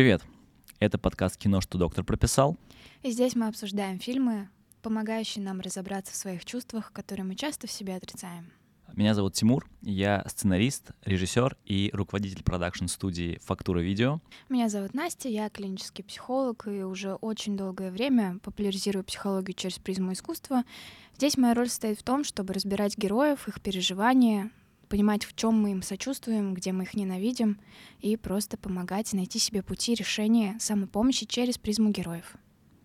Привет! Это подкаст «Кино, что доктор прописал». И здесь мы обсуждаем фильмы, помогающие нам разобраться в своих чувствах, которые мы часто в себе отрицаем. Меня зовут Тимур, я сценарист, режиссер и руководитель продакшн-студии «Фактура видео». Меня зовут Настя, я клинический психолог и уже очень долгое время популяризирую психологию через призму искусства. Здесь моя роль состоит в том, чтобы разбирать героев, их переживания, понимать, в чем мы им сочувствуем, где мы их ненавидим, и просто помогать найти себе пути решения самопомощи через призму героев.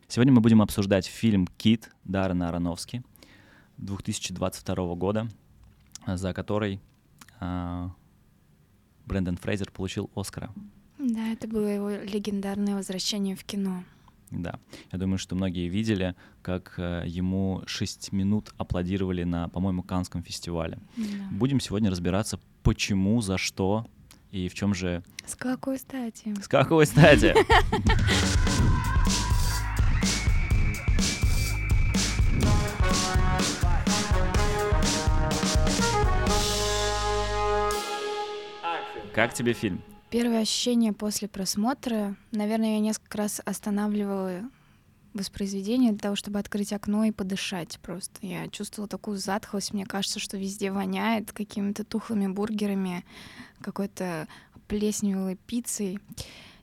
Сегодня мы будем обсуждать фильм «Кит» Даррена Аронофски 2022 года, за который э, Брэндон Фрейзер получил Оскара. Да, это было его легендарное возвращение в кино. Да, я думаю, что многие видели, как э, ему 6 минут аплодировали на, по-моему, Канском фестивале. Да. Будем сегодня разбираться, почему, за что и в чем же... С какой стати? С какой стати? Как тебе фильм? Первое ощущение после просмотра, наверное, я несколько раз останавливала воспроизведение для того, чтобы открыть окно и подышать просто. Я чувствовала такую затхлость, мне кажется, что везде воняет какими-то тухлыми бургерами, какой-то плесневой пиццей.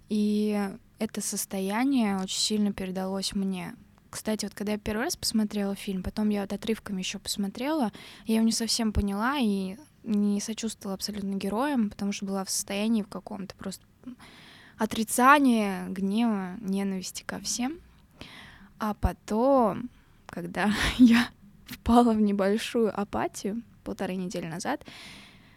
И это состояние очень сильно передалось мне. Кстати, вот когда я первый раз посмотрела фильм, потом я вот отрывками еще посмотрела, я его не совсем поняла и не сочувствовала абсолютно героям, потому что была в состоянии в каком-то просто отрицания, гнева, ненависти ко всем. А потом, когда я впала в небольшую апатию полторы недели назад,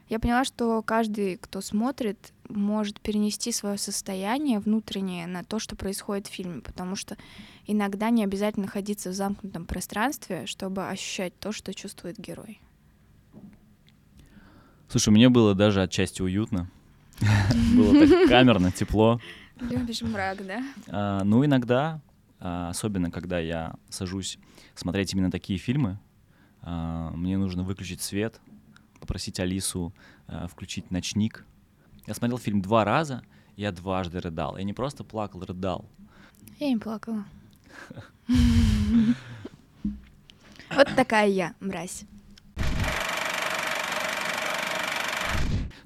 я поняла, что каждый, кто смотрит, может перенести свое состояние внутреннее на то, что происходит в фильме, потому что иногда не обязательно находиться в замкнутом пространстве, чтобы ощущать то, что чувствует герой. Слушай, мне было даже отчасти уютно. Было так камерно, тепло. Любишь мрак, да? А, ну, иногда, а, особенно когда я сажусь смотреть именно такие фильмы, а, мне нужно выключить свет, попросить Алису включить ночник. Я смотрел фильм два раза, я дважды рыдал. Я не просто плакал, рыдал. Я не плакала. Вот такая я, мразь.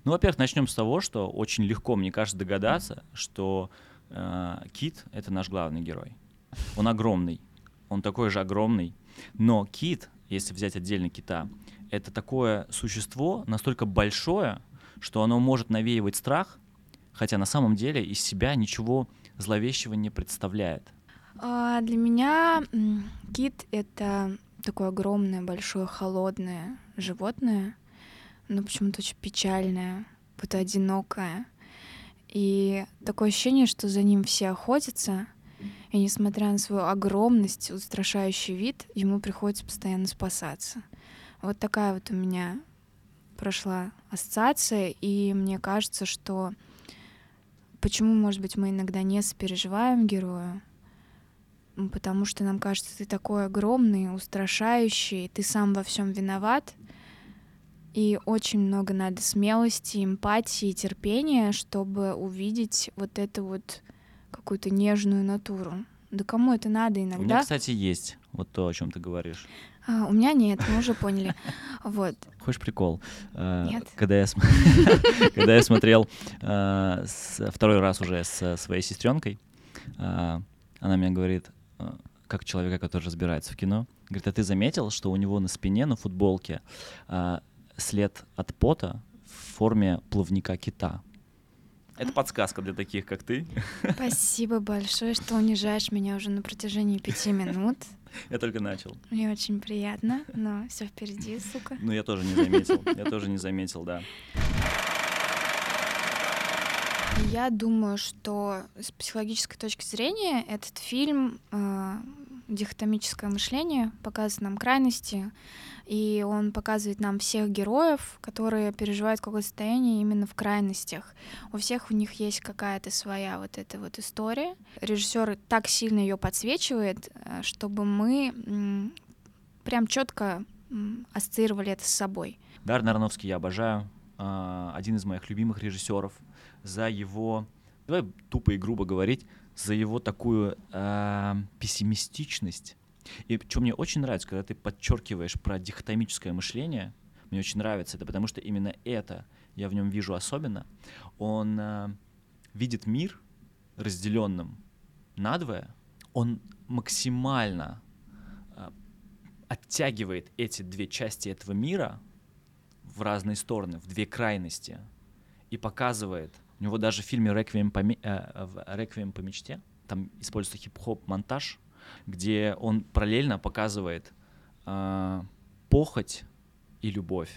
Ну, во-первых, начнем с того, что очень легко, мне кажется, догадаться, что э, Кит — это наш главный герой. Он огромный, он такой же огромный, но Кит, если взять отдельно Кита, это такое существо настолько большое, что оно может навеивать страх, хотя на самом деле из себя ничего зловещего не представляет. А для меня кит — это такое огромное, большое, холодное животное, но почему-то очень печальное, будто одинокое. И такое ощущение, что за ним все охотятся, и несмотря на свою огромность, устрашающий вид, ему приходится постоянно спасаться. Вот такая вот у меня прошла ассоциация, и мне кажется, что почему, может быть, мы иногда не сопереживаем герою, потому что нам кажется, ты такой огромный, устрашающий, ты сам во всем виноват, и очень много надо смелости, эмпатии, терпения, чтобы увидеть вот эту вот какую-то нежную натуру. Да кому это надо иногда? У меня, кстати, есть вот то, о чем ты говоришь. А, у меня нет, мы уже поняли. Вот. Хочешь прикол? А, нет. Когда я, когда я смотрел а, второй раз уже с своей сестренкой, а, она мне говорит, как человека, который разбирается в кино, говорит, а ты заметил, что у него на спине, на футболке след от пота в форме плавника кита? Это подсказка для таких, как ты. Спасибо большое, что унижаешь меня уже на протяжении пяти минут. Я только начал. Мне очень приятно, но все впереди, сука. Ну, я тоже не заметил. Я тоже не заметил, да. Я думаю, что с психологической точки зрения этот фильм э, дихотомическое мышление показывает нам крайности, и он показывает нам всех героев, которые переживают какое-то состояние именно в крайностях. У всех у них есть какая-то своя вот эта вот история. Режиссер так сильно ее подсвечивает, э, чтобы мы прям четко ассоциировали это с собой. Дар Нароновский я обожаю. А, один из моих любимых режиссеров за его Давай тупо и грубо говорить, за его такую э, пессимистичность. И что мне очень нравится, когда ты подчеркиваешь про дихотомическое мышление, мне очень нравится это, потому что именно это я в нем вижу особенно. Он э, видит мир разделенным надвое, он максимально э, оттягивает эти две части этого мира в разные стороны, в две крайности, и показывает. У него даже в фильме «Реквием по, э, «Реквием по мечте» там используется хип-хоп монтаж, где он параллельно показывает э, похоть и любовь.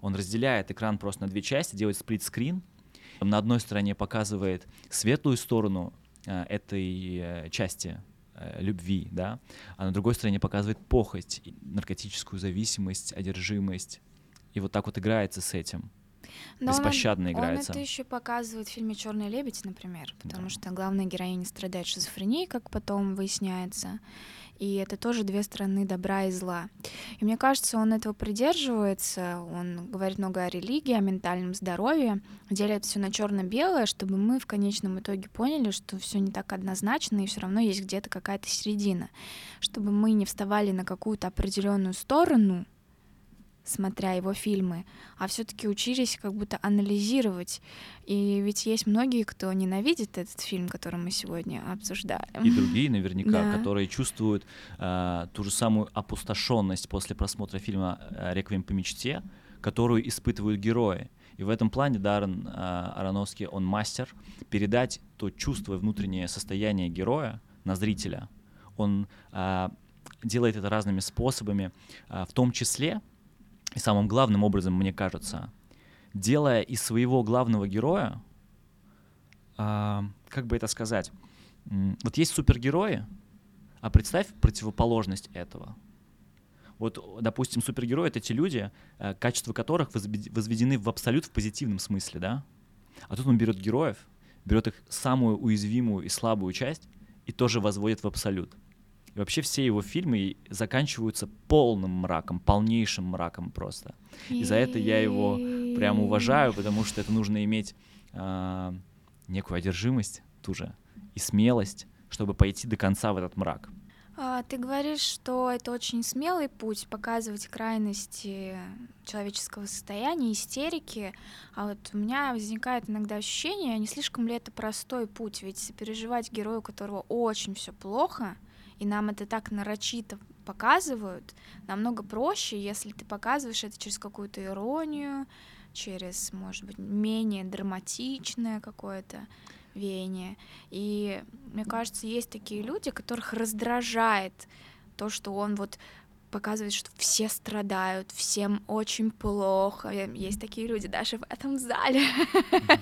Он разделяет экран просто на две части, делает сплит-скрин. На одной стороне показывает светлую сторону э, этой э, части э, любви, да, а на другой стороне показывает похоть, наркотическую зависимость, одержимость. И вот так вот играется с этим. Но беспощадно он, играется. Он это еще показывает в фильме Черный лебедь, например, потому да. что главная героиня страдает шизофренией, как потом выясняется. И это тоже две стороны добра и зла. И мне кажется, он этого придерживается. Он говорит много о религии, о ментальном здоровье, делит все на черно-белое, чтобы мы в конечном итоге поняли, что все не так однозначно, и все равно есть где-то какая-то середина. Чтобы мы не вставали на какую-то определенную сторону, смотря его фильмы, а все-таки учились как будто анализировать. И ведь есть многие, кто ненавидит этот фильм, который мы сегодня обсуждаем. И другие наверняка, да. которые чувствуют э, ту же самую опустошенность после просмотра фильма э, «Реквием по мечте», которую испытывают герои. И в этом плане Даррен э, Ароновский, он мастер передать то чувство и внутреннее состояние героя на зрителя. Он э, делает это разными способами, э, в том числе и самым главным образом, мне кажется, делая из своего главного героя, э, как бы это сказать, вот есть супергерои, а представь противоположность этого. Вот, допустим, супергерои — это те люди, э, качества которых возведены в абсолют в позитивном смысле, да? А тут он берет героев, берет их самую уязвимую и слабую часть и тоже возводит в абсолют. И вообще все его фильмы заканчиваются полным мраком, полнейшим мраком просто. И за это я его прям уважаю, потому что это нужно иметь э, некую одержимость ту же и смелость, чтобы пойти до конца в этот мрак. А, ты говоришь, что это очень смелый путь показывать крайности человеческого состояния, истерики. А вот у меня возникает иногда ощущение, не слишком ли это простой путь, ведь сопереживать герою, у которого очень все плохо, и нам это так нарочито показывают, намного проще, если ты показываешь это через какую-то иронию, через, может быть, менее драматичное какое-то веяние. И мне кажется, есть такие люди, которых раздражает то, что он вот показывает, что все страдают, всем очень плохо. Есть такие люди даже в этом зале.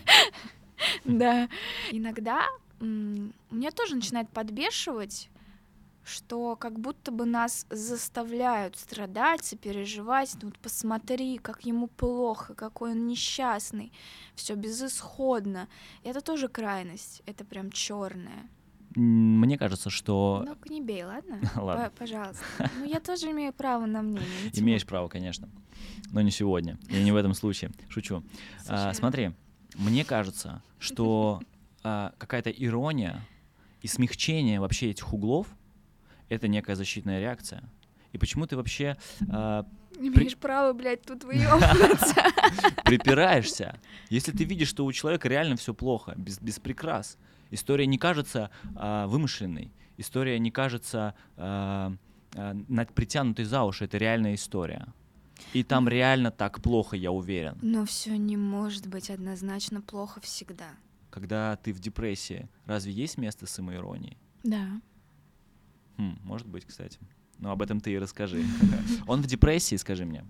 Да. Иногда меня тоже начинает подбешивать что как будто бы нас заставляют страдать, сопереживать. Ну вот посмотри, как ему плохо, какой он несчастный, все безысходно. И это тоже крайность, это прям черное. Мне кажется, что... Ну, не бей, ладно? ладно. Пожалуйста. Ну, я тоже имею право на мнение. Имеешь право, конечно. Но не сегодня. И не в этом случае. Шучу. А, смотри, мне кажется, что а, какая-то ирония и смягчение вообще этих углов — это некая защитная реакция. И почему ты вообще... Э, Имеешь при... право, блядь, тут выебываться. Припираешься. Если ты видишь, что у человека реально все плохо, без, без прикрас. История не кажется э, вымышленной. История не кажется э, э, притянутой за уши. Это реальная история. И там реально так плохо, я уверен. Но все не может быть однозначно плохо всегда. Когда ты в депрессии, разве есть место самоиронии? Да. Хм, может быть, кстати. Ну, об этом ты и расскажи. Он в депрессии, скажи мне.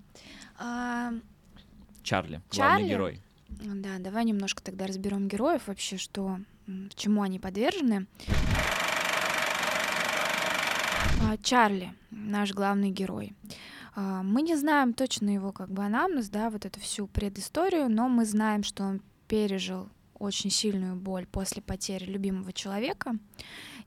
Чарли, главный герой. Да, давай немножко тогда разберем героев вообще, что, чему они подвержены. А, Чарли, наш главный герой. А, мы не знаем точно его как бы анамнез, да, вот эту всю предысторию, но мы знаем, что он пережил очень сильную боль после потери любимого человека.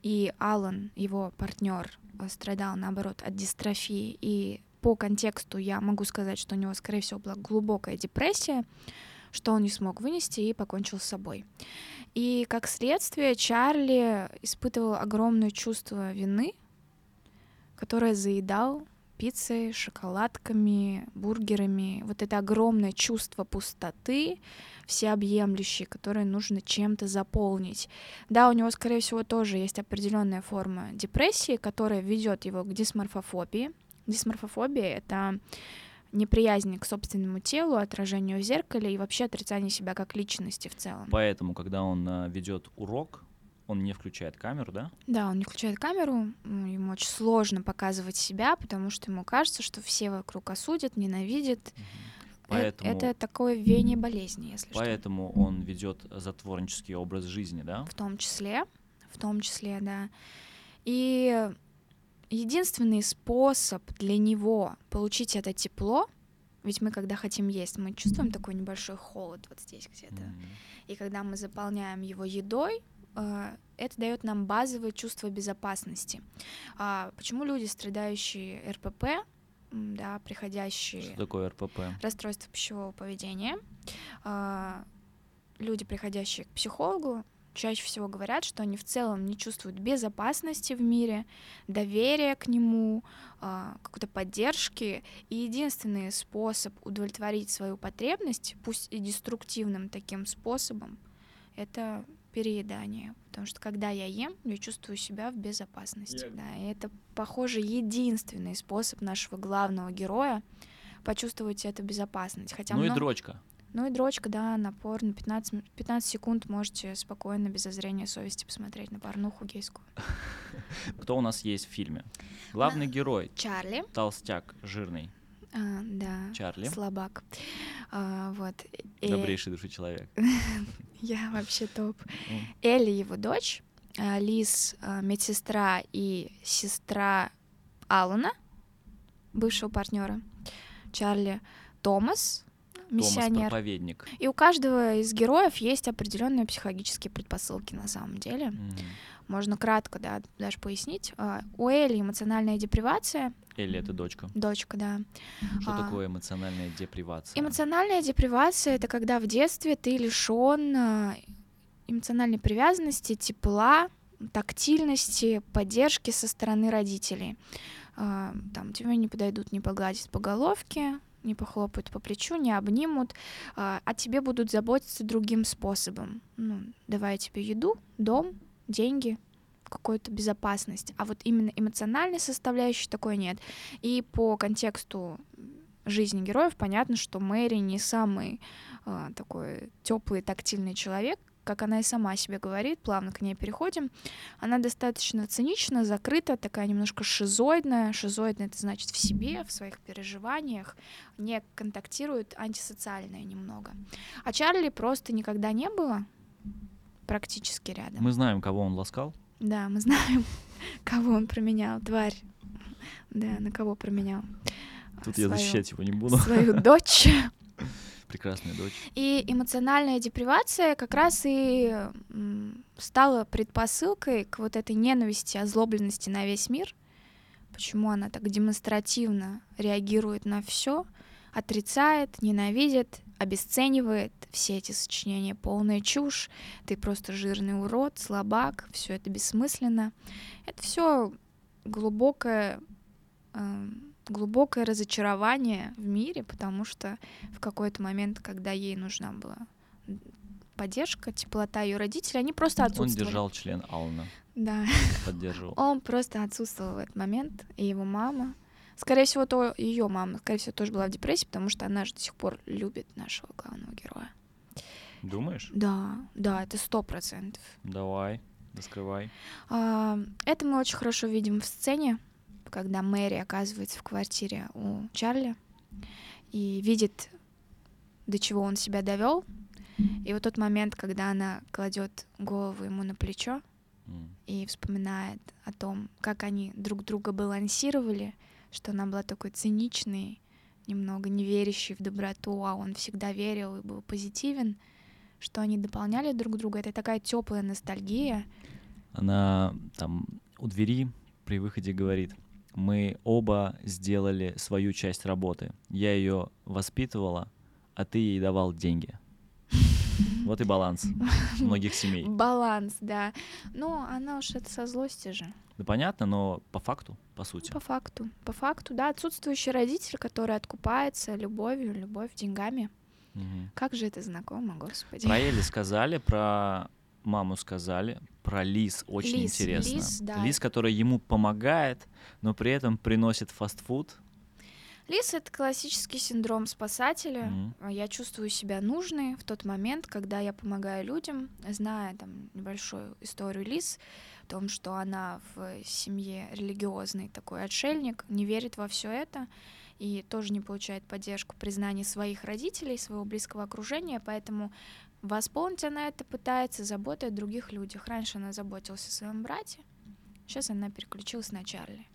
И Алан, его партнер, страдал, наоборот, от дистрофии. И по контексту я могу сказать, что у него, скорее всего, была глубокая депрессия, что он не смог вынести и покончил с собой. И как следствие Чарли испытывал огромное чувство вины, которое заедал пиццей, шоколадками, бургерами. Вот это огромное чувство пустоты, всеобъемлющей, которое нужно чем-то заполнить. Да, у него, скорее всего, тоже есть определенная форма депрессии, которая ведет его к дисморфофобии. Дисморфофобия — это неприязнь к собственному телу, отражению в зеркале и вообще отрицание себя как личности в целом. Поэтому, когда он э, ведет урок, он не включает камеру, да? Да, он не включает камеру, ему очень сложно показывать себя, потому что ему кажется, что все вокруг осудят, ненавидят. Поэтому, это такое веяние болезни, если Поэтому что. он ведет затворнический образ жизни, да? В том числе, в том числе, да. И единственный способ для него получить это тепло, ведь мы, когда хотим есть, мы чувствуем такой небольшой холод вот здесь где-то. Mm-hmm. И когда мы заполняем его едой, а, это дает нам базовое чувство безопасности. А почему люди, страдающие РПП, да, приходящие... Что такое РПП? Расстройство пищевого поведения. А, люди, приходящие к психологу, чаще всего говорят, что они в целом не чувствуют безопасности в мире, доверия к нему, какой-то поддержки. И единственный способ удовлетворить свою потребность, пусть и деструктивным таким способом, это переедание. Потому что когда я ем, я чувствую себя в безопасности. Yeah. Да, и это, похоже, единственный способ нашего главного героя почувствовать эту безопасность. Хотя ну много... и дрочка. Ну и дрочка, да, напор на 15, 15 секунд можете спокойно, без зазрения совести посмотреть на порнуху гейскую. Кто у нас есть в фильме? Главный герой. Чарли. Толстяк, жирный. А, да. Чарли. Слабак. А, вот. Добрейший души человек. Я вообще топ. Элли его дочь, а, Лиз а, медсестра и сестра Алана, бывшего партнера. Чарли Томас, миссионер. проповедник. И у каждого из героев есть определенные психологические предпосылки на самом деле. Mm-hmm. Можно кратко, да, даже пояснить. А, у Элли эмоциональная депривация. Элли это дочка. Дочка, да. Что а, такое эмоциональная депривация? Эмоциональная депривация это когда в детстве ты лишен а, эмоциональной привязанности, тепла, тактильности, поддержки со стороны родителей. А, там тебе не подойдут, не погладить по головке, не похлопают по плечу, не обнимут, а, о тебе будут заботиться другим способом. Ну, давая тебе еду, дом, деньги, какую-то безопасность. А вот именно эмоциональной составляющей такой нет. И по контексту жизни героев понятно, что Мэри не самый э, такой теплый, тактильный человек, как она и сама себе говорит, плавно к ней переходим. Она достаточно цинична, закрыта, такая немножко шизоидная. Шизоидная это значит в себе, в своих переживаниях, не контактирует, антисоциальная немного. А Чарли просто никогда не было практически рядом. Мы знаем, кого он ласкал. Да, мы знаем, кого он променял, тварь. Да, на кого променял. Тут свою, я защищать его не буду. Свою дочь. Прекрасная дочь. И эмоциональная депривация как раз и стала предпосылкой к вот этой ненависти, озлобленности на весь мир. Почему она так демонстративно реагирует на все, отрицает, ненавидит, обесценивает все эти сочинения, полная чушь, ты просто жирный урод, слабак, все это бессмысленно. Это все глубокое, э, глубокое разочарование в мире, потому что в какой-то момент, когда ей нужна была поддержка, теплота ее родителей, они просто отсутствовали. Он держал член Ална. Да. Поддерживал. Он просто отсутствовал в этот момент, и его мама, Скорее всего, то ее мама, скорее всего, тоже была в депрессии, потому что она же до сих пор любит нашего главного героя. Думаешь? Да, да, это сто процентов. Давай, раскрывай. А, это мы очень хорошо видим в сцене, когда Мэри оказывается в квартире у Чарли и видит, до чего он себя довел. И вот тот момент, когда она кладет голову ему на плечо mm. и вспоминает о том, как они друг друга балансировали, что она была такой циничной, немного не верящей в доброту, а он всегда верил и был позитивен, что они дополняли друг друга. Это такая теплая ностальгия. Она там у двери при выходе говорит, мы оба сделали свою часть работы. Я ее воспитывала, а ты ей давал деньги. Вот и баланс многих семей. Баланс, да. Ну, она уж это со злости же. Да понятно, но по факту, по сути. По факту. По факту, да. Отсутствующий родитель, который откупается любовью, любовь деньгами. Мгм. Как же это знакомо, господи. Про Элли сказали, про маму сказали, про Лис очень Лис, интересно. Лис, да. Лис, которая ему помогает, но при этом приносит фастфуд. Лис — это классический синдром спасателя. А Я чувствую себя нужной в тот момент, когда я помогаю людям, зная там небольшую историю Лис, о том, что она в семье религиозный такой отшельник, не верит во все это и тоже не получает поддержку, признание своих родителей, своего близкого окружения, поэтому восполнить она это пытается заботой о других людях. Раньше она заботилась о своем брате, сейчас она переключилась на Чарли.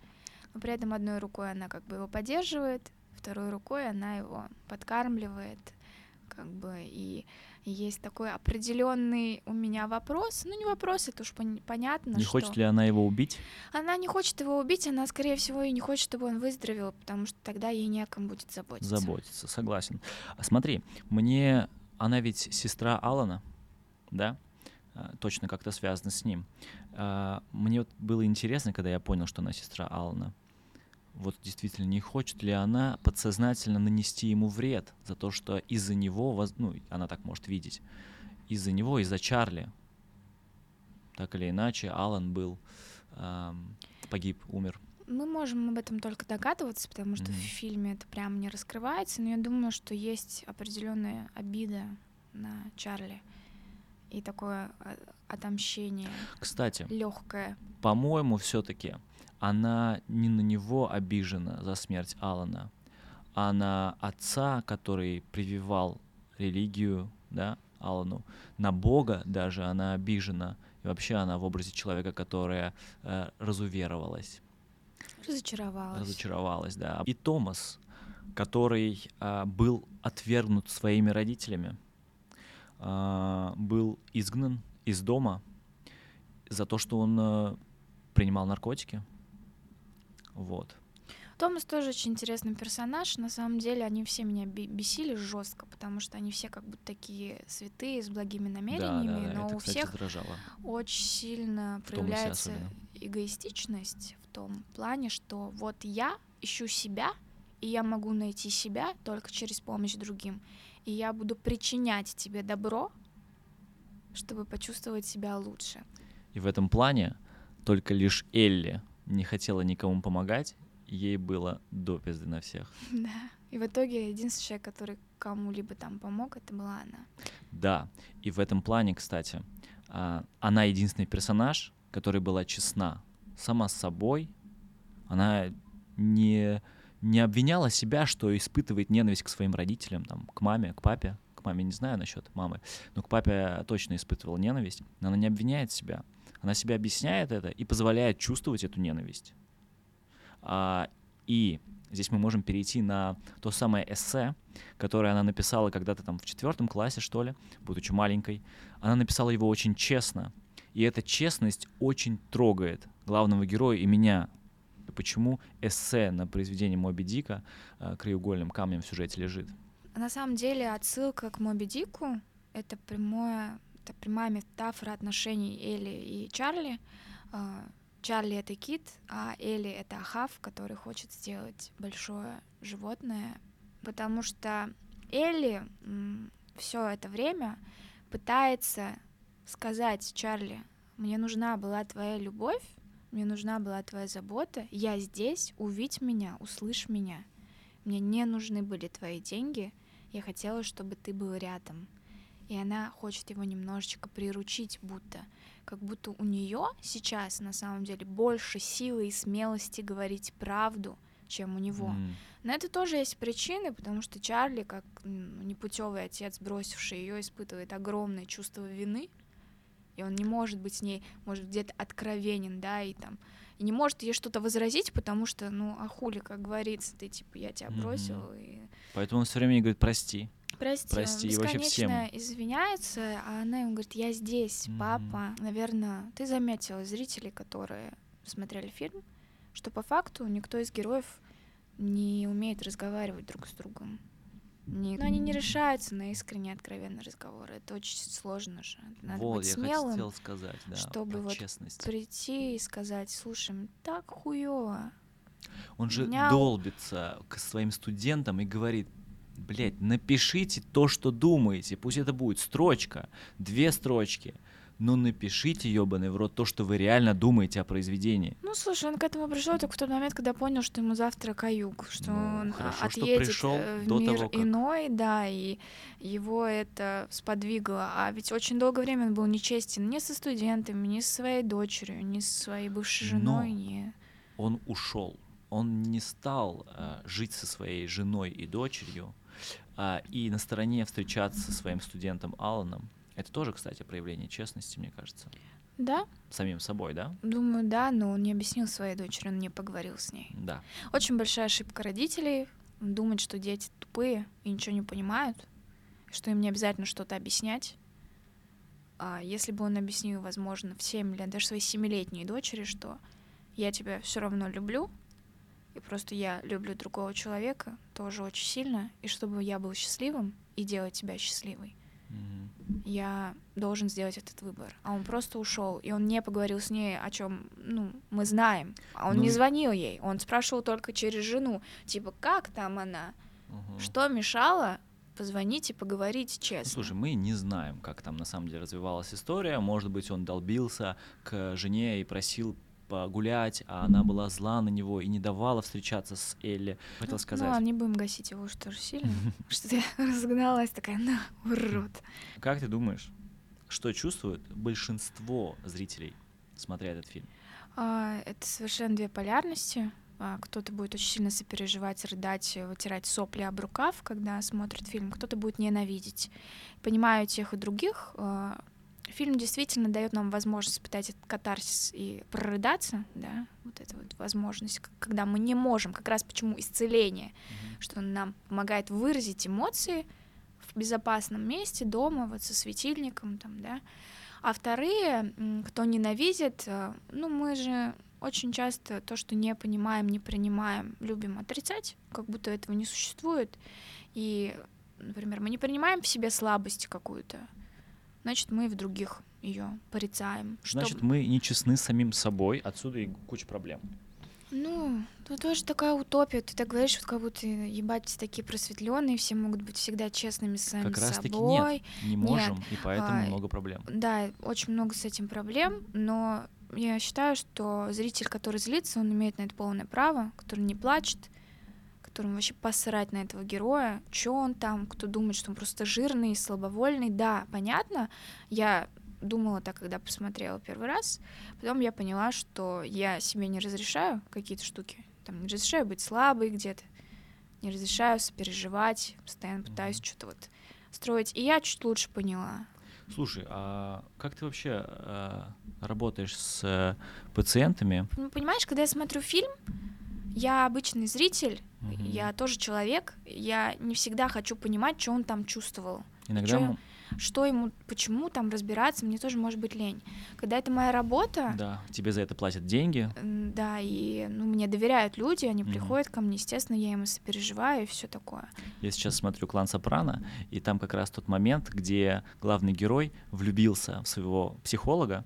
Но при этом одной рукой она как бы его поддерживает, второй рукой она его подкармливает, как бы и есть такой определенный у меня вопрос, ну не вопрос, это уж пон- понятно, не что хочет ли она его убить? она не хочет его убить, она скорее всего и не хочет, чтобы он выздоровел, потому что тогда ей не о ком будет заботиться. Заботиться, согласен. А Смотри, мне она ведь сестра Алана, да? А, Точно как-то связана с ним. А, Мне вот было интересно, когда я понял, что она сестра Алана. Вот действительно, не хочет ли она подсознательно нанести ему вред за то, что из-за него, ну, она так может видеть, из-за него, из-за Чарли, так или иначе, Алан был, погиб, умер. Мы можем об этом только догадываться, потому что Мгм. в фильме это прям не раскрывается, но я думаю, что есть определенная обида на Чарли и такое а, отомщение Кстати, легкое. по-моему, все-таки она не на него обижена за смерть Алана, а на отца, который прививал религию, да, Алану, на Бога даже она обижена. И вообще она в образе человека, которая э, разуверовалась, Разочаровалась. разочаровалась, да. И Томас, который а, был отвергнут своими родителями, а, был изгнан из дома за то, что он а, принимал наркотики. Вот. Томас тоже очень интересный персонаж. На самом деле они все меня бесили жестко, потому что они все как будто такие святые с благими Да, намерениями, да, да, но это, у кстати, всех раздражало. очень сильно проявляется эгоистичность том плане, что вот я ищу себя, и я могу найти себя только через помощь другим. И я буду причинять тебе добро, чтобы почувствовать себя лучше. И в этом плане только лишь Элли не хотела никому помогать, ей было до пизды на всех. Да. И в итоге единственный человек, который кому-либо там помог, это была она. Да, и в этом плане, кстати, а, она единственный персонаж, который была честна сама с собой. Она не, не обвиняла себя, что испытывает ненависть к своим родителям, там, к маме, к папе. К маме не знаю насчет мамы, но к папе точно испытывала ненависть. Но она не обвиняет себя. Она себе объясняет это и позволяет чувствовать эту ненависть. А, и здесь мы можем перейти на то самое эссе, которое она написала когда-то там в четвертом классе, что ли, будучи маленькой. Она написала его очень честно. И эта честность очень трогает главного героя и меня. Почему эссе на произведение Моби Дика э, краеугольным камнем в сюжете лежит? На самом деле отсылка к Моби Дику — это прямое, это прямая метафора отношений Элли и Чарли. А, Чарли — это кит, а Элли — это Ахав, который хочет сделать большое животное, потому что Элли все это время пытается сказать Чарли, мне нужна была твоя любовь, мне нужна была твоя забота, я здесь, увидь меня, услышь меня. Мне не нужны были твои деньги, я хотела, чтобы ты был рядом. И она хочет его немножечко приручить, будто. Как будто у нее сейчас на самом деле больше силы и смелости говорить правду, чем у него. М, На это тоже есть причины, потому что Чарли, как непутевый отец, бросивший ее, испытывает огромное чувство вины, и он не может быть с ней, может где-то откровенен, да, и там и не может ей что-то возразить, потому что, ну, а хули, как говорится, ты типа я тебя бросил и Поэтому он все время говорит прости. прости, Прости, он вообще бесконечно извиняется, а она ему говорит, я здесь, Мгм. папа. Наверное, ты заметила зрителей, которые смотрели фильм, что по факту никто из героев не умеет разговаривать друг с другом. Не, ну, они не решаются на искренние, откровенные разговоры. Это очень сложно же. Надо вот, быть я смелым, хотел сказать, да, чтобы вот честность. прийти и сказать, слушай, так хуёво. Он же меня- долбится к своим студентам и говорит, блядь, напишите то, что думаете, пусть это будет строчка, две строчки, но напишите, ебаный в рот, то, что вы реально думаете о произведении. Ну, слушай, он к этому пришел только в тот момент, когда понял, что ему завтра каюк, что Ну, он а, хорошо, что отъедет пришел э, в до мир того, как- иной, да, и его это сподвигло. А ведь очень долгое время он был нечестен ни со студентами, ни со своей дочерью, ни со своей бывшей женой, Но ни... Он ушел, он не стал э, жить со своей женой и дочерью, а, и на стороне встречаться со своим студентом Аланом. Это тоже, кстати, проявление честности, мне кажется. Да, Самим собой, да? думаю, да, но он не объяснил своей дочери, он не поговорил с ней. Да. Очень большая ошибка родителей думать, что дети тупые и ничего не понимают, что им не обязательно что-то объяснять. А если бы он объяснил, возможно, в 7 лет, даже своей семилетней дочери, что я тебя все равно люблю, и просто я люблю другого человека тоже очень сильно, и чтобы я был счастливым и делать тебя счастливой, Я должен сделать этот выбор. А он просто ушел, и он не поговорил с ней, о чем, ну, мы знаем. А он Ну не звонил ей, он спрашивал только через жену, типа, как там она, Мгм. что мешало позвонить и поговорить честно. слушай, мы не знаем, как там на самом деле развивалась история. Может быть, он долбился к жене и просил погулять, а она была зла на него и не давала встречаться с Элли. Хотел Ну, сказать. Ну, ладно, не будем гасить его уж тоже сильно, что я разгналась такая, на, урод. Как ты думаешь, что чувствует большинство зрителей, смотря этот фильм? А, Это совершенно две полярности. А, Кто-то будет очень сильно сопереживать, рыдать, вытирать сопли об рукав, когда смотрит фильм, кто-то будет ненавидеть. Понимаю тех и других. Фильм действительно дает нам возможность испытать этот катарсис и прорыдаться, да, вот эта вот возможность, когда мы не можем, как раз почему исцеление, что он нам помогает выразить эмоции в безопасном месте, дома, вот со светильником, там, да. А вторые, кто ненавидит, э, ну, мы же очень часто то, что не понимаем, не принимаем, любим отрицать, как будто этого не существует. И, например, мы не принимаем в себе слабость какую-то, значит, мы в других ее порицаем. Значит, чтобы- мы не честны с самим собой, отсюда и куча проблем. Ну, это тоже такая утопия. Ты так говоришь, вот как будто ебать такие просветленные, все могут быть всегда честными с самим Как раз таки собой. нет, не можем, и поэтому а, много проблем. Да, очень много с этим проблем, но я считаю, что зритель, который злится, он имеет на это полное право, который не плачет, которому вообще посрать на этого героя, что он там, кто думает, что он просто жирный, слабовольный. Да, понятно, я думала так, когда посмотрела первый раз, потом я поняла, что я себе не разрешаю какие-то штуки, там, не разрешаю быть слабой где-то, не разрешаю сопереживать, постоянно пытаюсь что-то вот строить. И я чуть лучше поняла. Слушай, а как ты вообще э, работаешь с э, пациентами? Ну, Понимаешь, когда я смотрю фильм, я обычный зритель, Мгм. я тоже человек, я не всегда хочу понимать, что он там чувствовал, Иногда, м- что ему, почему там разбираться, мне тоже может быть лень. Когда это моя работа, да, тебе за это платят деньги. да, и ну, мне доверяют люди, они Мгм. приходят ко мне, естественно, я им и сопереживаю и все такое. Я сейчас смотрю «Клан Сопрано», и там как раз тот момент, где главный герой влюбился в своего психолога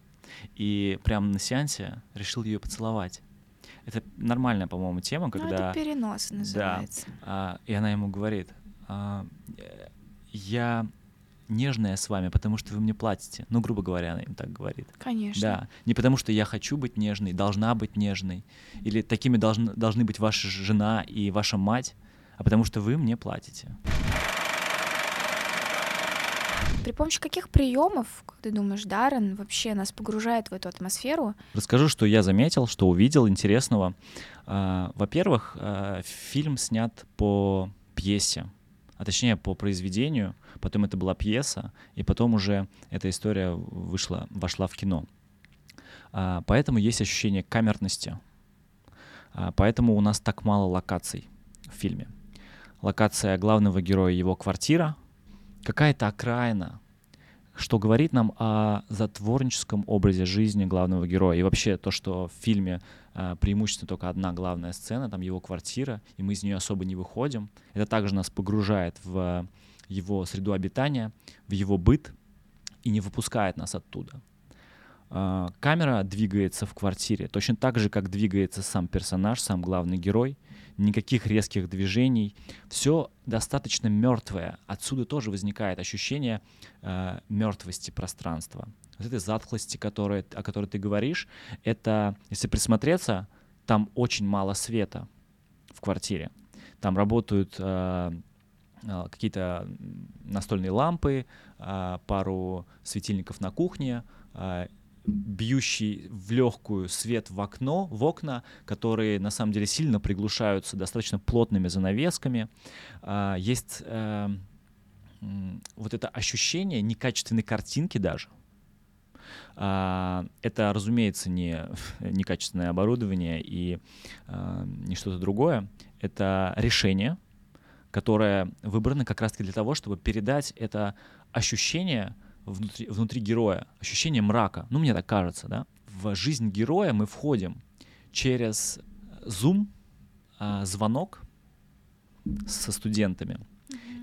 и прямо на сеансе решил ее поцеловать. Это нормальная, по-моему, тема, Ну, когда... это перенос называется. А, и она ему говорит, а, я нежная с вами, потому что вы мне платите. Ну, грубо говоря, она им так говорит. Конечно. Да, не потому что я хочу быть нежной, должна быть нежной, или такими должны, должны быть ваша жена и ваша мать, а потому что вы мне платите. При помощи каких приемов, как ты думаешь, Даррен вообще нас погружает в эту атмосферу? Расскажу, что я заметил, что увидел интересного. А, Во-первых, а, фильм снят по пьесе, а точнее по произведению. Потом это была пьеса, и потом уже эта история вышла, вошла в кино. А, Поэтому есть ощущение камерности. Поэтому у нас так мало локаций в фильме. Локация главного героя — его квартира, какая-то окраина, что говорит нам о затворническом образе жизни главного героя. И вообще то, что в фильме э, преимущественно только одна главная сцена, там его квартира, и мы из нее особо не выходим. Это также нас погружает в его среду обитания, в его быт и не выпускает нас оттуда. Э, камера двигается в квартире точно так же, как двигается сам персонаж, сам главный герой — никаких резких движений, все достаточно мертвое. Отсюда тоже возникает ощущение э, мертвости пространства. Вот этой затхлости, которой, о которой ты говоришь, это, если присмотреться, там очень мало света в квартире. Там работают э, какие-то настольные лампы, э, пару светильников на кухне, бьющий в легкую свет в окно, в окна, которые на самом деле сильно приглушаются достаточно плотными занавесками. А, есть э, вот это ощущение некачественной картинки даже. А, это, разумеется, не некачественное оборудование и а, не что-то другое. Это решение, которое выбрано как раз-таки для того, чтобы передать это ощущение, внутри, внутри героя, ощущение мрака. Ну, мне так кажется, да. В жизнь героя мы входим через Zoom, а, звонок со студентами.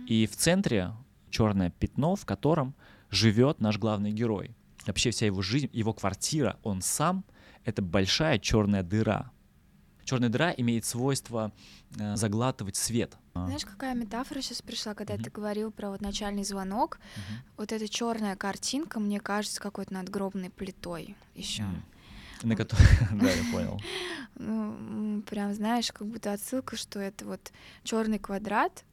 И в центре черное пятно, в котором живет наш главный герой. Вообще вся его жизнь, его квартира, он сам — это большая черная дыра. Черная дыра имеет свойство э, заглатывать свет. А. Знаешь, какая метафора сейчас пришла, когда mm-hmm. ты говорил про вот начальный звонок? Mm-hmm. Вот эта черная картинка, мне кажется, какой-то надгробной плитой еще. Mm. На которой, да, я понял. Ну, прям знаешь, как будто отсылка, что это вот черный квадрат,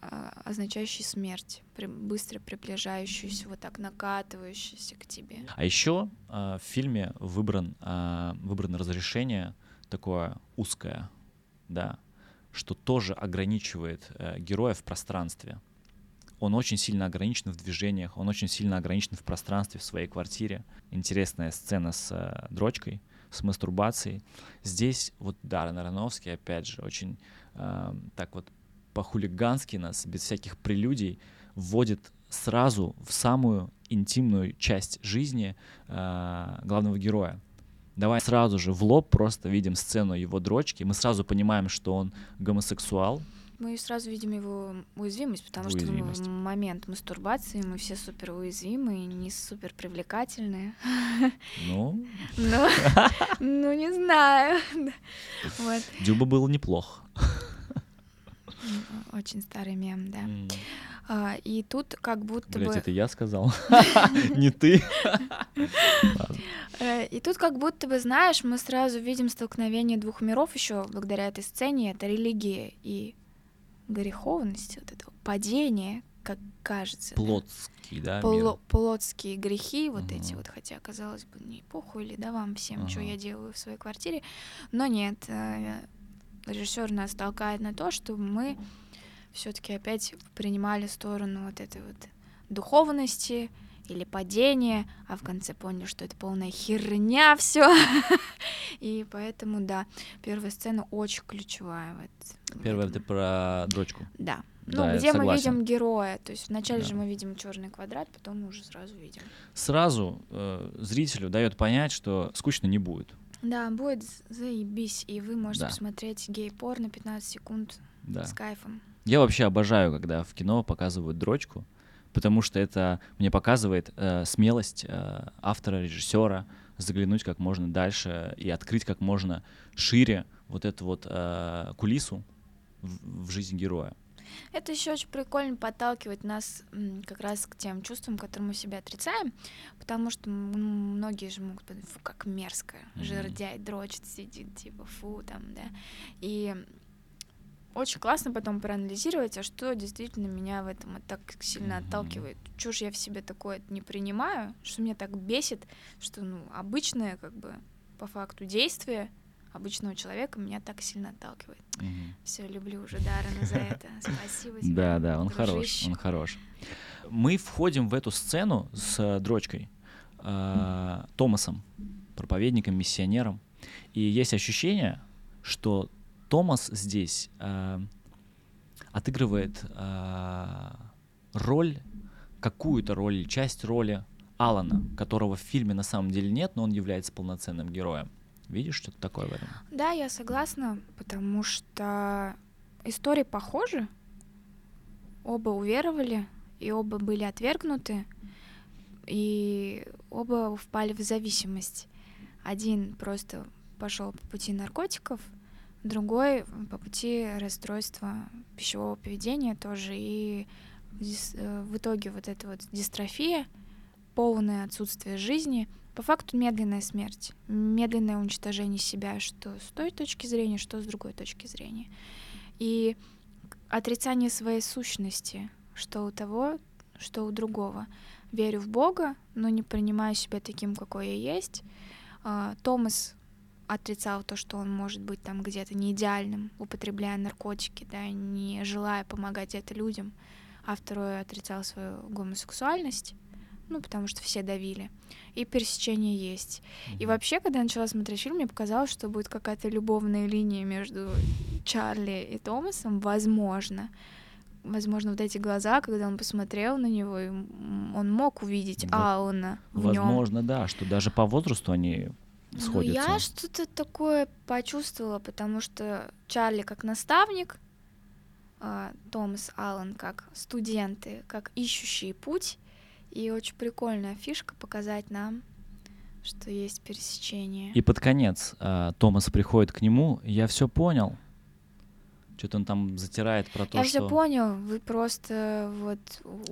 а, означающий смерть, быстро приближающуюся, вот так накатывающуюся к тебе. А еще в фильме выбран, выбрано разрешение такое узкое, да, что тоже ограничивает э, героя в пространстве. Он очень сильно ограничен в движениях, он очень сильно ограничен в пространстве в своей квартире. Интересная сцена с э, дрочкой, с мастурбацией. Здесь вот Даррен Аронофский, опять же, очень э, так вот по-хулигански нас, без всяких прелюдий, вводит сразу в самую интимную часть жизни э, главного героя. Давай сразу же в лоб просто видим сцену его дрочки, мы сразу понимаем, что он гомосексуал. Мы сразу видим его уязвимость, потому что в момент мастурбации мы все супер уязвимые, не супер привлекательные. Ну? Ну, ну не знаю. Вот. Дюба был неплох. Очень старый мем, да. А, и тут как будто Блять, бы... это я сказал, не ты. Э, и тут как будто бы, знаешь, мы сразу видим столкновение двух миров еще благодаря этой сцене. Это религия и греховность, вот это падение, как кажется. Плотские, да? Пло- плотские грехи, вот эти вот, хотя, казалось бы, не похуй ли, да, вам всем, что я делаю в своей квартире. Но нет, э, режиссер нас толкает на то, что мы все-таки опять принимали сторону вот этой вот духовности или падения, а в конце поняли, что это полная херня все. И поэтому, да, первая сцена очень ключевая. Вот Первая ты про дочку. Да. Ну, да, где мы видим героя. То есть вначале да. же мы видим черный квадрат, потом мы уже сразу видим. Сразу э, зрителю дает понять, что скучно не будет. Да, будет заебись, и вы можете да. посмотреть гей-порно 15 секунд да. с кайфом. Я вообще обожаю, когда в кино показывают дрочку, потому что это мне показывает э, смелость э, автора, режиссера заглянуть как можно дальше и открыть как можно шире вот эту вот э, кулису в, в жизнь героя. Это еще очень прикольно подталкивает нас как раз к тем чувствам, которые мы в себе отрицаем, потому что многие же могут быть, фу, как мерзко, mm-hmm. жердяй дрочит, сидит, типа, фу, там, да. И очень классно потом проанализировать, а что действительно меня в этом так сильно mm-hmm. отталкивает. Чего ж я в себе такое не принимаю, что меня так бесит, что ну обычное как бы по факту действие обычного человека меня так сильно отталкивает. Mm-hmm. Все, люблю уже Даррена за это. Спасибо тебе. Да, да, он хорош, он хорош. Мы входим в эту сцену с дрочкой, э, Томасом, проповедником, миссионером, и есть ощущение, что Томас здесь э, отыгрывает э, роль какую-то роль часть роли Алана, которого в фильме на самом деле нет, но он является полноценным героем. Видишь что-то такое в этом? Да, я согласна, потому что истории похожи. Оба уверовали, и оба были отвергнуты, и оба впали в зависимость. Один просто пошел по пути наркотиков, другой по пути расстройства пищевого поведения тоже. И э, в итоге вот эта вот дистрофия, полное отсутствие жизни, по факту медленная смерть, медленное уничтожение себя, что с той точки зрения, что с другой точки зрения. И отрицание своей сущности, что у того, что у другого. Верю в Бога, но не принимаю себя таким, какой я есть. А, Томас отрицал то, что он может быть там где-то не идеальным, употребляя наркотики, да, не желая помогать это людям, а второй отрицал свою гомосексуальность, ну, потому что все давили. И пересечение есть. Mm-hmm. И вообще, когда я начала смотреть фильм, мне показалось, что будет какая-то любовная линия между Чарли и Томасом, возможно. Возможно, вот эти глаза, когда он посмотрел на него, он мог увидеть вот, Алана Возможно, нем. да, что даже по возрасту они сходятся. Ну, я что-то такое почувствовала, потому что Чарли как наставник, а, Томас Аллен как студенты, как ищущие путь, и очень прикольная фишка показать нам, что есть пересечение. И под конец э, Томас приходит к нему, я все понял, что-то он там затирает про то, Я что... все понял, вы просто вот...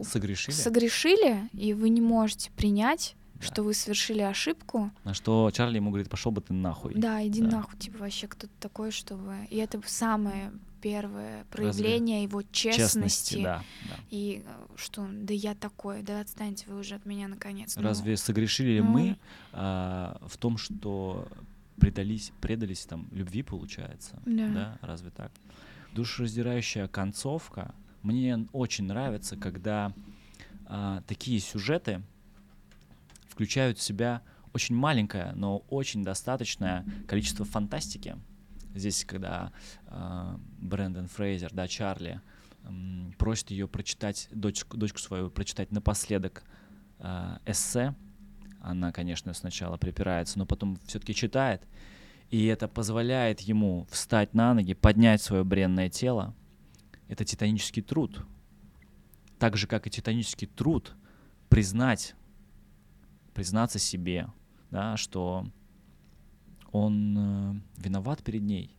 Согрешили? Согрешили, и вы не можете принять, да. что вы совершили ошибку. На что Чарли ему говорит, пошел бы ты нахуй. Да, иди да. нахуй, типа вообще кто-то такой, чтобы... И это самое первое проявление Разве... его честности. честности да, да. И э, что, да я такой, да отстаньте вы уже от меня наконец. Ну. Разве ну, согрешили ну... мы а, в том, что предались, предались там любви, получается? Да. да? Разве так? душераздирающая концовка. Мне очень нравится, когда а, такие сюжеты включают в себя очень маленькое, но очень достаточное количество фантастики. Здесь, когда э, Брэндон Фрейзер, да, Чарли, э, просит ее прочитать, дочку, дочку свою прочитать напоследок э, эссе, она, конечно, сначала припирается, но потом все-таки читает, и это позволяет ему встать на ноги, поднять свое бренное тело. Это титанический труд. Так же, как и титанический труд, признать, признаться себе, да, что он э, виноват перед ней,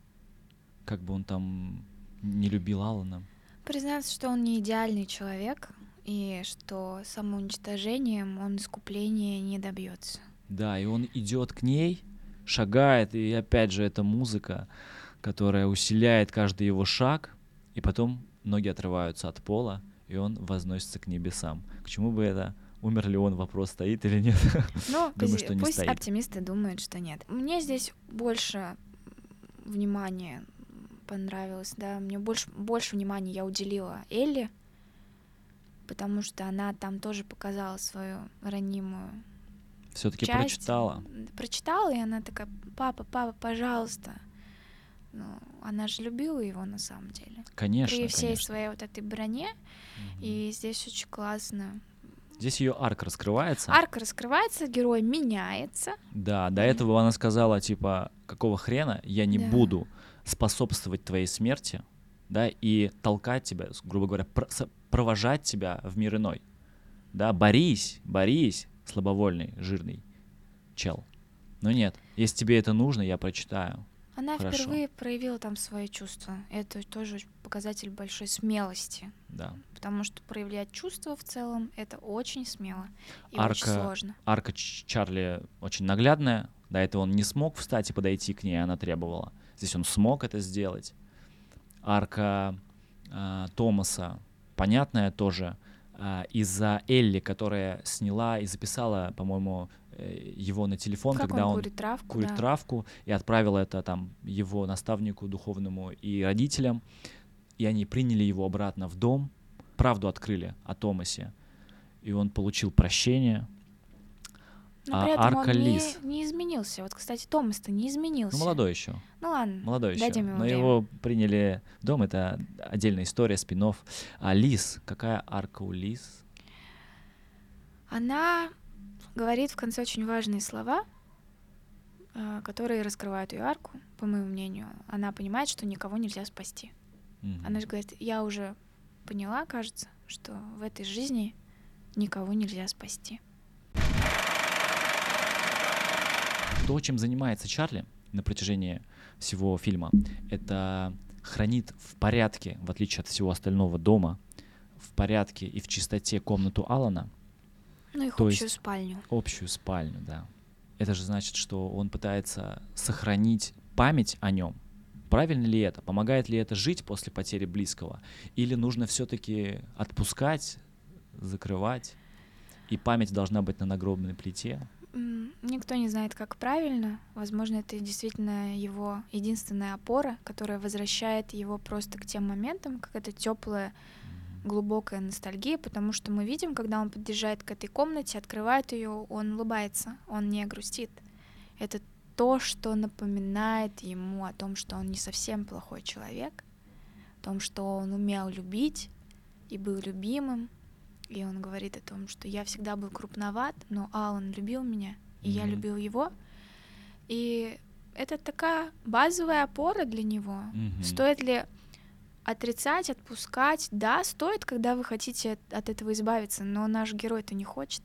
как бы он там не любил Алана. Признаться, что он не идеальный человек, и что самоуничтожением он искупления не добьется. Да, и он идет к ней, шагает, и опять же эта музыка, которая усиляет каждый его шаг, и потом ноги отрываются от пола, и он возносится к небесам. К чему бы это? Умер ли он, вопрос стоит или нет? Ну, Думаю, что не пусть стоит. оптимисты думают, что нет. Мне здесь больше внимания понравилось, да, мне больше, больше внимания я уделила Элли, потому что она там тоже показала свою ранимую все-таки прочитала. Прочитала, и она такая, папа, папа, пожалуйста. Ну, она же любила его на самом деле. Конечно. При всей конечно. своей вот этой броне. Угу. И здесь очень классно. Здесь ее арка раскрывается. Арка раскрывается, герой меняется. Да, до этого она сказала, типа, какого хрена я не да. буду способствовать твоей смерти, да, и толкать тебя, грубо говоря, провожать тебя в мир иной. Да, борись, борись, слабовольный, жирный чел. Но нет, если тебе это нужно, я прочитаю. Она Хорошо. впервые проявила там свои чувства. Это тоже показатель большой смелости. Да. Потому что проявлять чувства в целом это очень смело и арка, очень сложно. Арка Чарли очень наглядная. До этого он не смог встать и подойти к ней, она требовала. Здесь он смог это сделать. Арка э, Томаса понятная тоже а, из-за Элли, которая сняла и записала, по-моему, э, его на телефон, как когда он, он курит травку, курит да. травку, и отправила это там его наставнику духовному и родителям, и они приняли его обратно в дом, правду открыли о Томасе, и он получил прощение, но а при этом Арка он. Не, не изменился. Вот, кстати, Томас-то не изменился. Ну, молодой еще. Ну ладно. Молодой еще. Ему Но время. его приняли в дом, это отдельная история, спинов. А Лис, какая арка у Лис? Она говорит в конце очень важные слова, э, которые раскрывают ее арку, по моему мнению. Она понимает, что никого нельзя спасти. Мгм. Она же говорит, я уже поняла, кажется, что в этой жизни никого нельзя спасти. То, чем занимается Чарли на протяжении всего фильма, это хранит в порядке, в отличие от всего остального дома, в порядке и в чистоте комнату Алана, Ну, их То общую есть- спальню. общую спальню, да. Это же значит, что он пытается сохранить память о нем. Правильно ли это? Помогает ли это жить после потери близкого? Или нужно все-таки отпускать, закрывать? И память должна быть на нагробной плите? Никто не знает, как правильно. Возможно, это действительно его единственная опора, которая возвращает его просто к тем моментам, как это теплая, глубокая ностальгия, потому что мы видим, когда он подъезжает к этой комнате, открывает ее, он улыбается, он не грустит. Это то, что напоминает ему о том, что он не совсем плохой человек, о том, что он умел любить и был любимым, и он говорит о том, что я всегда был крупноват, но Алан любил меня, и я Мгм. любил его. И это такая базовая опора для него. Мгм. Стоит ли отрицать, отпускать? Да, стоит, когда вы хотите от- этого избавиться, но наш герой-то не хочет.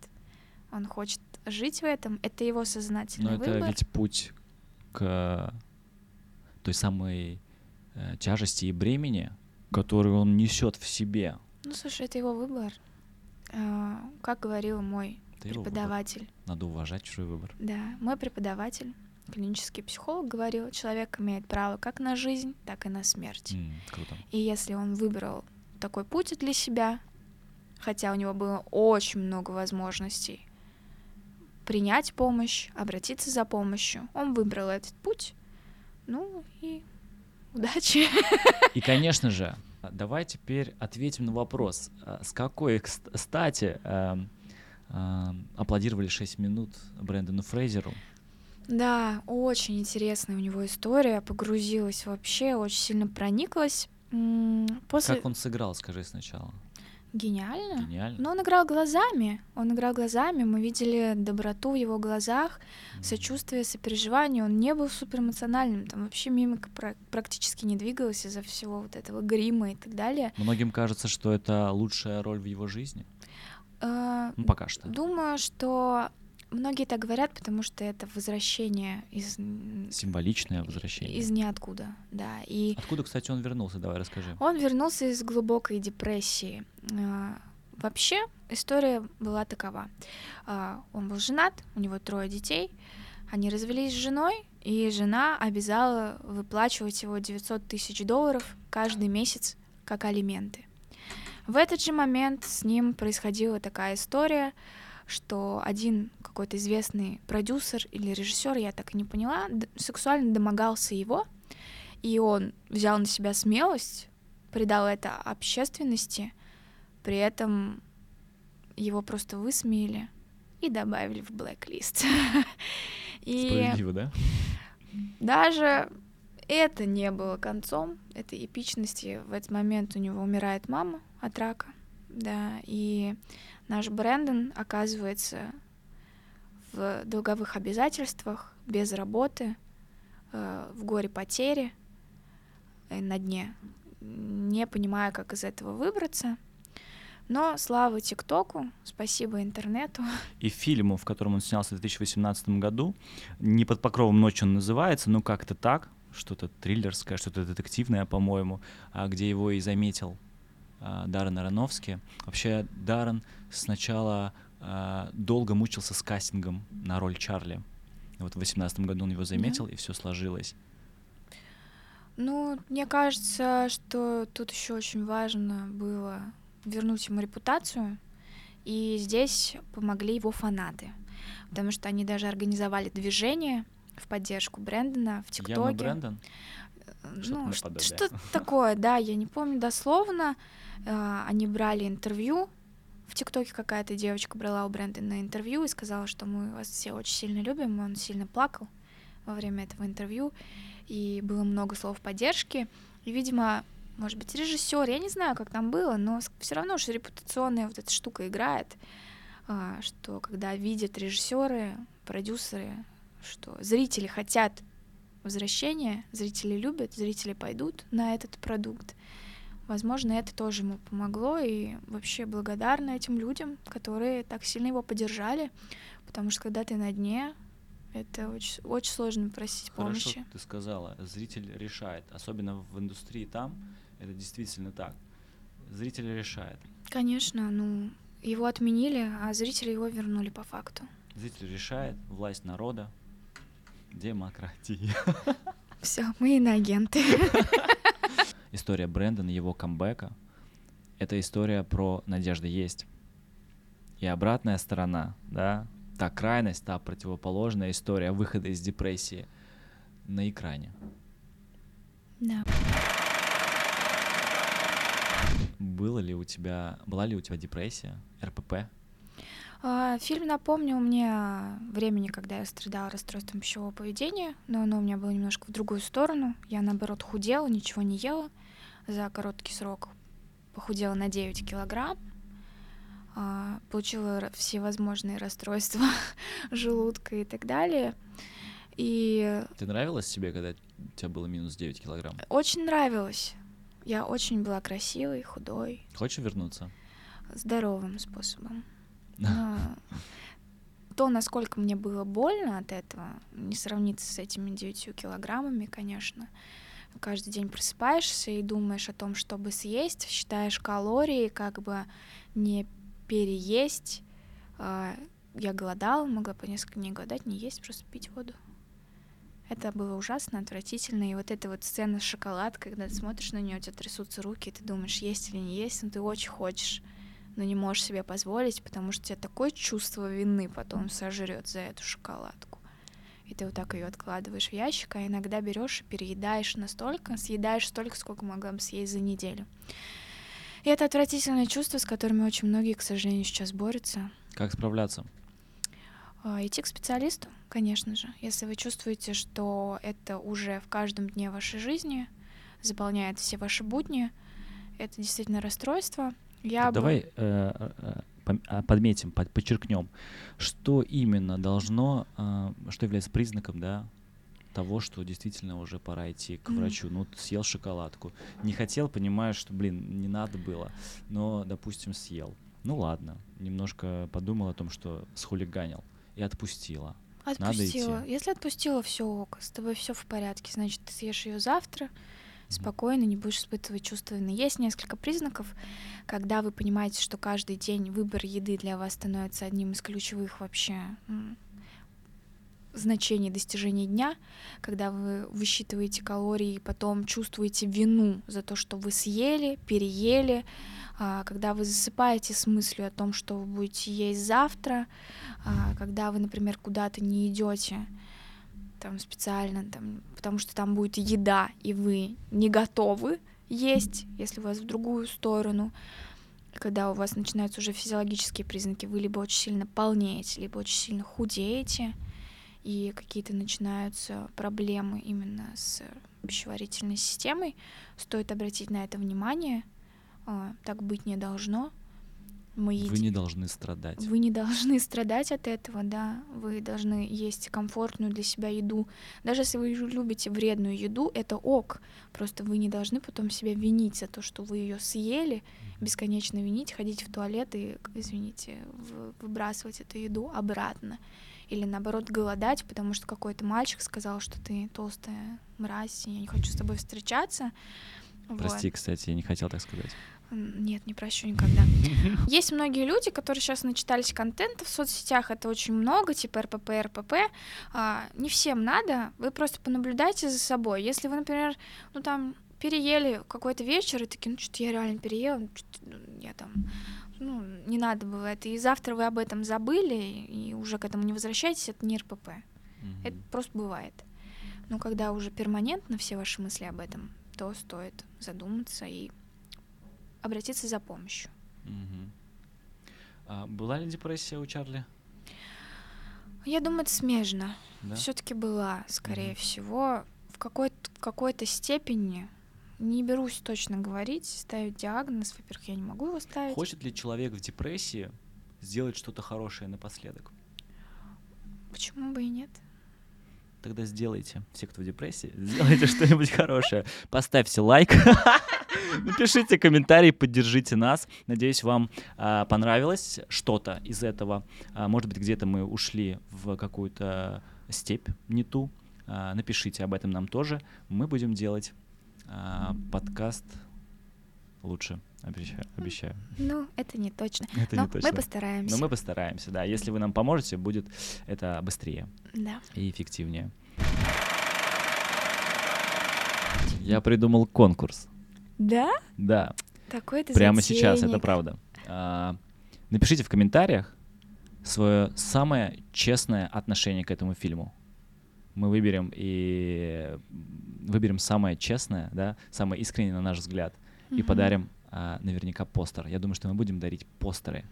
Он хочет жить в этом. Это его сознательный Но это выбор. ведь путь к той самой э, тяжести и бремени, которую он несет в себе. Ну, слушай, это его выбор. А, Как говорил мой Это преподаватель, Надо уважать чужой выбор. да, мой преподаватель, клинический психолог, говорил, человек имеет право как на жизнь, так и на смерть. М, круто. И если он выбрал такой путь для себя, хотя у него было очень много возможностей принять помощь, обратиться за помощью, он выбрал этот путь. Ну и удачи. И, конечно же, давай теперь ответим на вопрос. а С какой кс- стати эм, эм, аплодировали 6 минут Брэндону Фрейзеру? Да, очень интересная у него история, погрузилась вообще, очень сильно прониклась. После... Как он сыграл, скажи сначала. Гениально. Гениально. Но он играл глазами, он играл глазами, мы видели доброту в его глазах, М. сочувствие, сопереживание, он не был суперэмоциональным, там вообще мимика пра- практически не двигалась из-за всего вот этого грима и так далее. Многим кажется, что это лучшая роль в его жизни. Э, Ну, пока что. Думаю, что многие так говорят, потому что это возвращение из, Символичное возвращение. из ниоткуда, да. И Откуда, кстати, он вернулся? Давай расскажи. он вернулся из глубокой депрессии. А, Вообще история была такова. А, Он был женат, у него трое детей. Они развелись с женой, и жена обязала выплачивать его 900 тысяч долларов каждый месяц как алименты. В этот же момент с ним происходила такая история, что один какой-то известный продюсер или режиссер, я так и не поняла, сексуально домогался его, и он взял на себя смелость, придал это общественности, при этом его просто высмеяли и добавили в блэк-лист. И Справедливо, да? даже это не было концом этой эпичности. В этот момент у него умирает мама от рака, да, и наш Брэндон оказывается в долговых обязательствах, без работы, э, в горе потери, э, на дне, не понимая, как из этого выбраться. Но слава ТикТоку, спасибо интернету. И фильму, в котором он снялся в 2018 году, не под покровом ночи он называется, но как-то так, что-то триллерское, что-то детективное, по-моему, а, где его и заметил а, Даррен Аронофски. Вообще Даррен сначала а, долго мучился с кастингом на роль Чарли. Вот в 2018 году он его заметил, и все сложилось. Ну, мне кажется, что тут еще очень важно было вернуть ему репутацию, и здесь помогли его фанаты, потому что они даже организовали движение в поддержку Брэндона в ТикТоке. Брэндон? Э, Что-то Ну, что-то такое, да, я не помню дословно. А, Они брали интервью. В ТикТоке какая-то девочка брала у Брэндона интервью и сказала, что мы вас все очень сильно любим. Он сильно плакал во время этого интервью, и было много слов поддержки. И, видимо, может быть, режиссер, я не знаю, как там было, но все равно, что репутационная вот эта штука играет. а, что когда видят режиссеры, продюсеры, что зрители хотят возвращения, зрители любят, зрители пойдут на этот продукт. Возможно, это тоже ему помогло, и вообще благодарна этим людям, которые так сильно его поддержали, потому что когда ты на дне, это очень, очень сложно просить Хорошо, помощи. ты сказала, зритель решает, особенно в индустрии там, это действительно так. Зритель решает. Конечно, ну, его отменили, а зрители его вернули по факту. Зритель решает, власть народа, демократия. Все, мы иноагенты. История Брэндона, его камбэка, это история про «Надежда есть». И обратная сторона, да, та крайность, та противоположная история выхода из депрессии на экране. Да. Было ли у тебя, была ли у тебя депрессия, РПП? А, Фильм напомнил мне времени, когда я страдала расстройством пищевого поведения, но оно у меня было немножко в другую сторону. Я, наоборот, худела, ничего не ела. За короткий срок похудела на 9 килограмм. а, Получила всевозможные расстройства желудка и так далее. И Ты нравилась себе, когда у тебя было минус 9 килограмм? очень нравилось. Я очень была красивой, худой, Хочешь вернуться? здоровым способом. Но то, насколько мне было больно от этого, не сравнится с этими 9 килограммами, конечно. Каждый день просыпаешься и думаешь о том, чтобы съесть, считаешь калории, как бы не переесть. А, Я голодала, могла по несколько дней голодать, не есть, просто пить воду. Это было ужасно, отвратительно. И вот эта вот сцена с шоколадкой, когда ты смотришь на нее, у тебя трясутся руки, и ты думаешь, есть или не есть, но ты очень хочешь но не можешь себе позволить, потому что тебя такое чувство вины потом сожрет за эту шоколадку. И ты вот так ее откладываешь в ящик, а иногда берешь и переедаешь настолько, съедаешь столько, сколько могла бы съесть за неделю. И это отвратительное чувство, с которыми очень многие, к сожалению, сейчас борются. Как справляться? А, Идти к специалисту, конечно же. Если вы чувствуете, что это уже в каждом дне вашей жизни заполняет все ваши будни, это действительно расстройство. Я бы- Давай э, э, пом- а, подметим, под- подчеркнем, что именно должно, э, что является признаком, да, того, что действительно уже пора идти к Мгм. врачу. Ну, съел шоколадку. Не хотел, понимаешь, что, блин, не надо было, но, допустим, съел. Ну ладно, немножко подумал о том, что схулиганил и отпустила. Надо Отпустила. идти. Если отпустила, все ок, с тобой все в порядке. Значит, ты съешь ее завтра, спокойно, не будешь испытывать чувство вины. Есть несколько признаков, когда вы понимаете, что каждый день выбор еды для вас становится одним из ключевых вообще значений достижения дня, когда вы высчитываете калории и потом чувствуете вину за то, что вы съели, переели, а, когда вы засыпаете с мыслью о том, что вы будете есть завтра, а, когда вы, например, куда-то не идете там специально, там, потому что там будет еда, и вы не готовы есть, если у вас в другую сторону, когда у вас начинаются уже физиологические признаки, вы либо очень сильно полнеете, либо очень сильно худеете, и какие-то начинаются проблемы именно с пищеварительной системой, стоит обратить на это внимание. А, Так быть не должно. Мы Вы еди- не должны страдать. вы не должны страдать от этого, да. Вы должны есть комфортную для себя еду. Даже если вы любите вредную еду, это ок. Просто вы не должны потом себя винить за то, что вы ее съели, бесконечно винить, ходить в туалет и, извините, выбрасывать эту еду обратно. Или наоборот голодать, потому что какой-то мальчик сказал, что ты толстая мразь, и я не хочу с тобой встречаться. Вот. Прости, кстати, я не хотел так сказать. Нет, не прощу никогда. Есть многие люди, которые сейчас начитались контента в соцсетях, это очень много, типа РПП, РПП. А, не всем надо, вы просто понаблюдайте за собой. Если вы, например, ну там переели какой-то вечер и такие, ну что-то я реально переела, ну, ну, я там, ну, не надо было это, и завтра вы об этом забыли, и уже к этому не возвращайтесь, это не РПП. Мгм. Это просто бывает. Но когда уже перманентно все ваши мысли об этом, то стоит задуматься и обратиться за помощью. Мгм. А была ли депрессия у Чарли? Я думаю, это смежно. Да? Все-таки была, скорее Мгм. всего, в какой-то, в какой-то степени. Не берусь точно говорить, ставить диагноз. Во-первых, я не могу его ставить. Хочет ли человек в депрессии сделать что-то хорошее напоследок? Почему бы и нет? Тогда сделайте, все, кто в депрессии, сделайте что-нибудь хорошее. Поставьте лайк, напишите комментарий, поддержите нас. Надеюсь, вам а, понравилось что-то из этого. А, может быть, где-то мы ушли в какую-то степь не ту. А, напишите об этом нам тоже. Мы будем делать подкаст лучше. Обещаю. обещаю. Ну, это не точно. Это Но не точно. мы постараемся. Но мы постараемся, да. Если вы нам поможете, будет это быстрее Да. и эффективнее. Я придумал конкурс. Да? Да, Такой ты прямо сейчас, это затейник. правда. А, напишите в комментариях свое самое честное отношение к этому фильму. Мы выберем и выберем самое честное, да, самое искреннее на наш взгляд, и подарим а, наверняка постер. Я думаю, что мы будем дарить постеры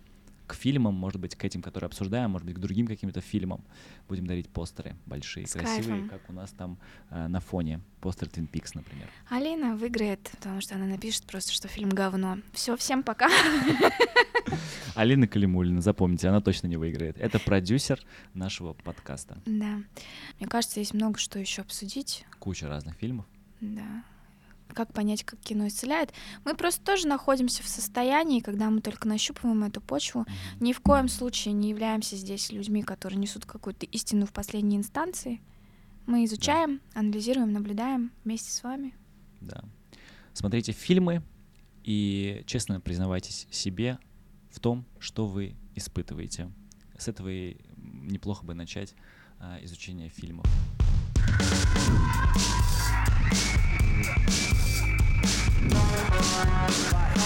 к фильмам, может быть, к этим, которые обсуждаем, может быть, к другим каким-то фильмам. Будем дарить постеры большие, С красивые, кайфом. как у нас там а, на фоне. Постер Twin Peaks, например. Алина выиграет, потому что она напишет просто, что фильм говно. Все, всем пока. Алина Калимулина, запомните, она точно не выиграет. Это продюсер нашего подкаста. Да. Мне кажется, есть много что еще обсудить. Куча разных фильмов. Да. Как понять, как кино исцеляет? Мы просто тоже находимся в состоянии, когда мы только нащупываем эту почву. Ни в коем случае не являемся здесь людьми, которые несут какую-то истину в последней инстанции. Мы изучаем, анализируем, наблюдаем вместе с вами. Да. Смотрите фильмы и честно признавайтесь себе в том, что вы испытываете. С этого и неплохо бы начать а, изучение фильмов. Bye.